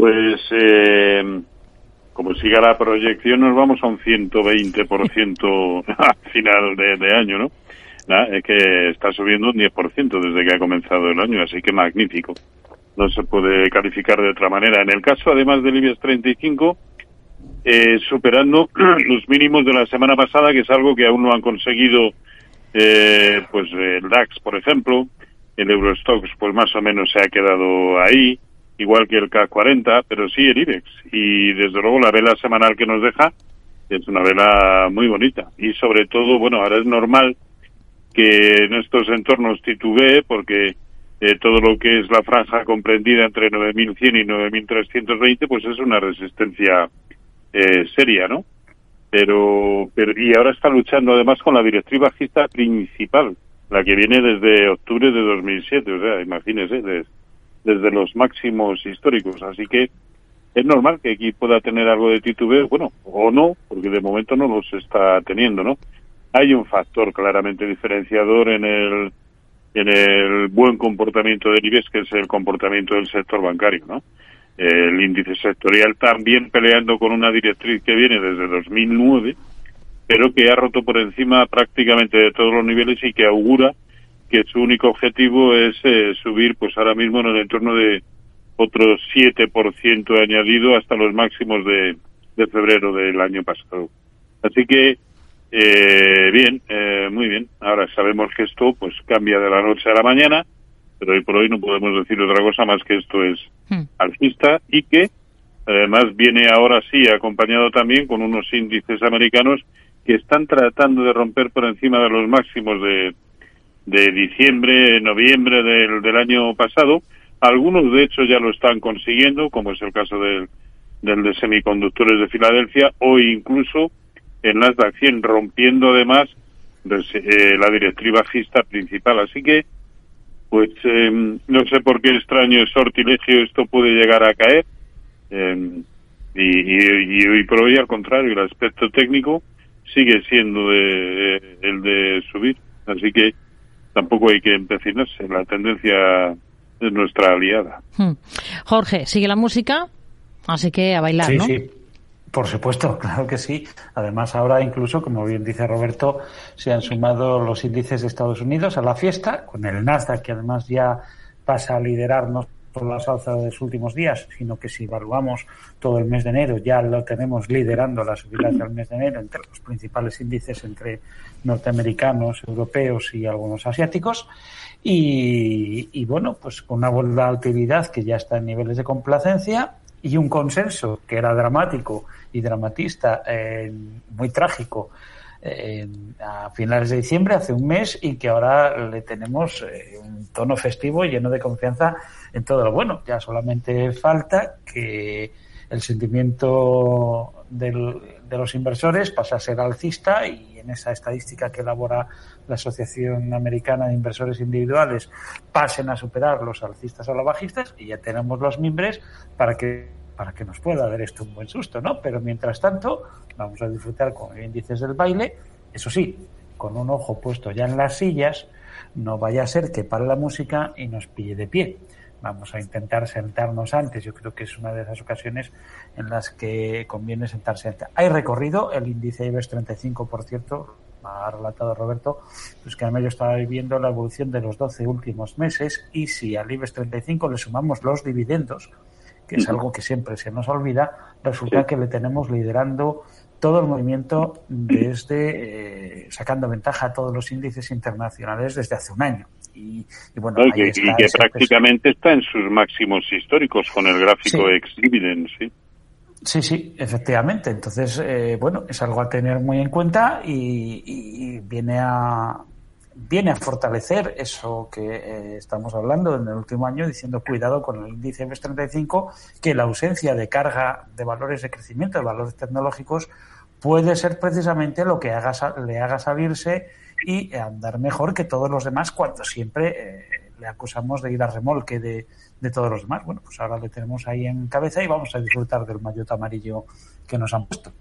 Pues eh, como siga la proyección nos vamos a un 120% al final de, año, ¿no? es que está subiendo un 10% desde que ha comenzado el año, así que magnífico. No se puede calificar de otra manera. En el caso, además del IBEX 35, eh, superando los mínimos de la semana pasada, que es algo que aún no han conseguido, eh, pues el DAX, por ejemplo, el Eurostox, pues más o menos se ha quedado ahí igual que el K40, pero sí el IBEX. Y desde luego la vela semanal que nos deja es una vela muy bonita. Y sobre todo, bueno, ahora es normal que en estos entornos titubee porque eh, todo lo que es la franja comprendida entre 9100 y 9320 pues es una resistencia eh, seria, ¿no? Pero, pero y ahora está luchando además con la directriz bajista principal, la que viene desde octubre de 2007, o sea, imagínese, desde desde los máximos históricos. Así que es normal que aquí pueda tener algo de titubeo, bueno, o no, porque de momento no los está teniendo, ¿no? Hay un factor claramente diferenciador en el en el buen comportamiento del IBEX, que es el comportamiento del sector bancario, ¿no? El índice sectorial también peleando con una directriz que viene desde 2009, pero que ha roto por encima prácticamente de todos los niveles y que augura que su único objetivo es eh, subir, pues ahora mismo en el entorno de otro 7% añadido hasta los máximos de, de febrero del año pasado. Así que, eh, bien, eh, muy bien. Ahora sabemos que esto pues cambia de la noche a la mañana, pero hoy por hoy no podemos decir otra cosa más que esto es hmm. alcista y que además viene ahora sí acompañado también con unos índices americanos que están tratando de romper por encima de los máximos de de diciembre, noviembre del, del año pasado. Algunos, de hecho, ya lo están consiguiendo, como es el caso del, del de semiconductores de Filadelfia, o incluso en las de acción rompiendo además eh, la directriz bajista principal. Así que, pues, em, no sé por qué extraño sortilegio esto puede llegar a caer. Em, y, y, hoy por hoy, al contrario, el aspecto técnico sigue siendo de, el de subir. Así que, tampoco hay que empecinarse. La tendencia es nuestra aliada. Hmm. Jorge, sigue la música, así que a bailar, sí, ¿no? Sí, por supuesto, claro que sí. Además, ahora incluso, como bien dice Roberto, se han sumado los índices de Estados Unidos a la fiesta, con el Nasdaq, que además ya pasa a liderarnos por las alzas de los últimos días, sino que si evaluamos todo el mes de enero, ya lo tenemos liderando las subidas del mes de enero entre los principales índices entre norteamericanos, europeos y algunos asiáticos. Y, bueno, pues con una volatilidad que ya está en niveles de complacencia y un consenso que era dramático y dramatista, eh, muy trágico, a finales de diciembre, hace un mes, y que ahora le tenemos eh, un tono festivo lleno de confianza en todo lo bueno. Ya solamente falta que el sentimiento del, de los inversores pase a ser alcista y en esa estadística que elabora la Asociación Americana de Inversores Individuales pasen a superar los alcistas o los bajistas y ya tenemos los mimbres para que para que nos pueda dar esto un buen susto, ¿no? Pero mientras tanto, vamos a disfrutar con índices del baile, eso sí, con un ojo puesto ya en las sillas, no vaya a ser que pare la música y nos pille de pie. Vamos a intentar sentarnos antes. Yo creo que es una de esas ocasiones en las que conviene sentarse antes. Hay recorrido, el índice IBEX 35, por cierto, ha relatado Roberto, pues que además yo estaba viendo la evolución de los 12 últimos meses y si al IBEX 35 le sumamos los dividendos, que es algo que siempre se nos olvida, resulta que le tenemos liderando todo el movimiento desde eh, sacando ventaja a todos los índices internacionales desde hace un año. Y, bueno, y, que prácticamente está en sus máximos históricos con el gráfico ex dividend, sí. Sí, sí, efectivamente. Entonces, eh, bueno, es algo a tener muy en cuenta y viene a, viene a fortalecer eso que eh, estamos hablando en el último año, diciendo cuidado con el índice IBEX 35, que la ausencia de carga de valores de crecimiento, de valores tecnológicos, puede ser precisamente lo que haga, le haga salirse y andar mejor que todos los demás cuando siempre eh, le acusamos de ir a remolque de, de, todos los demás. Bueno, pues ahora le tenemos ahí en cabeza y vamos a disfrutar del maillot amarillo que nos han puesto.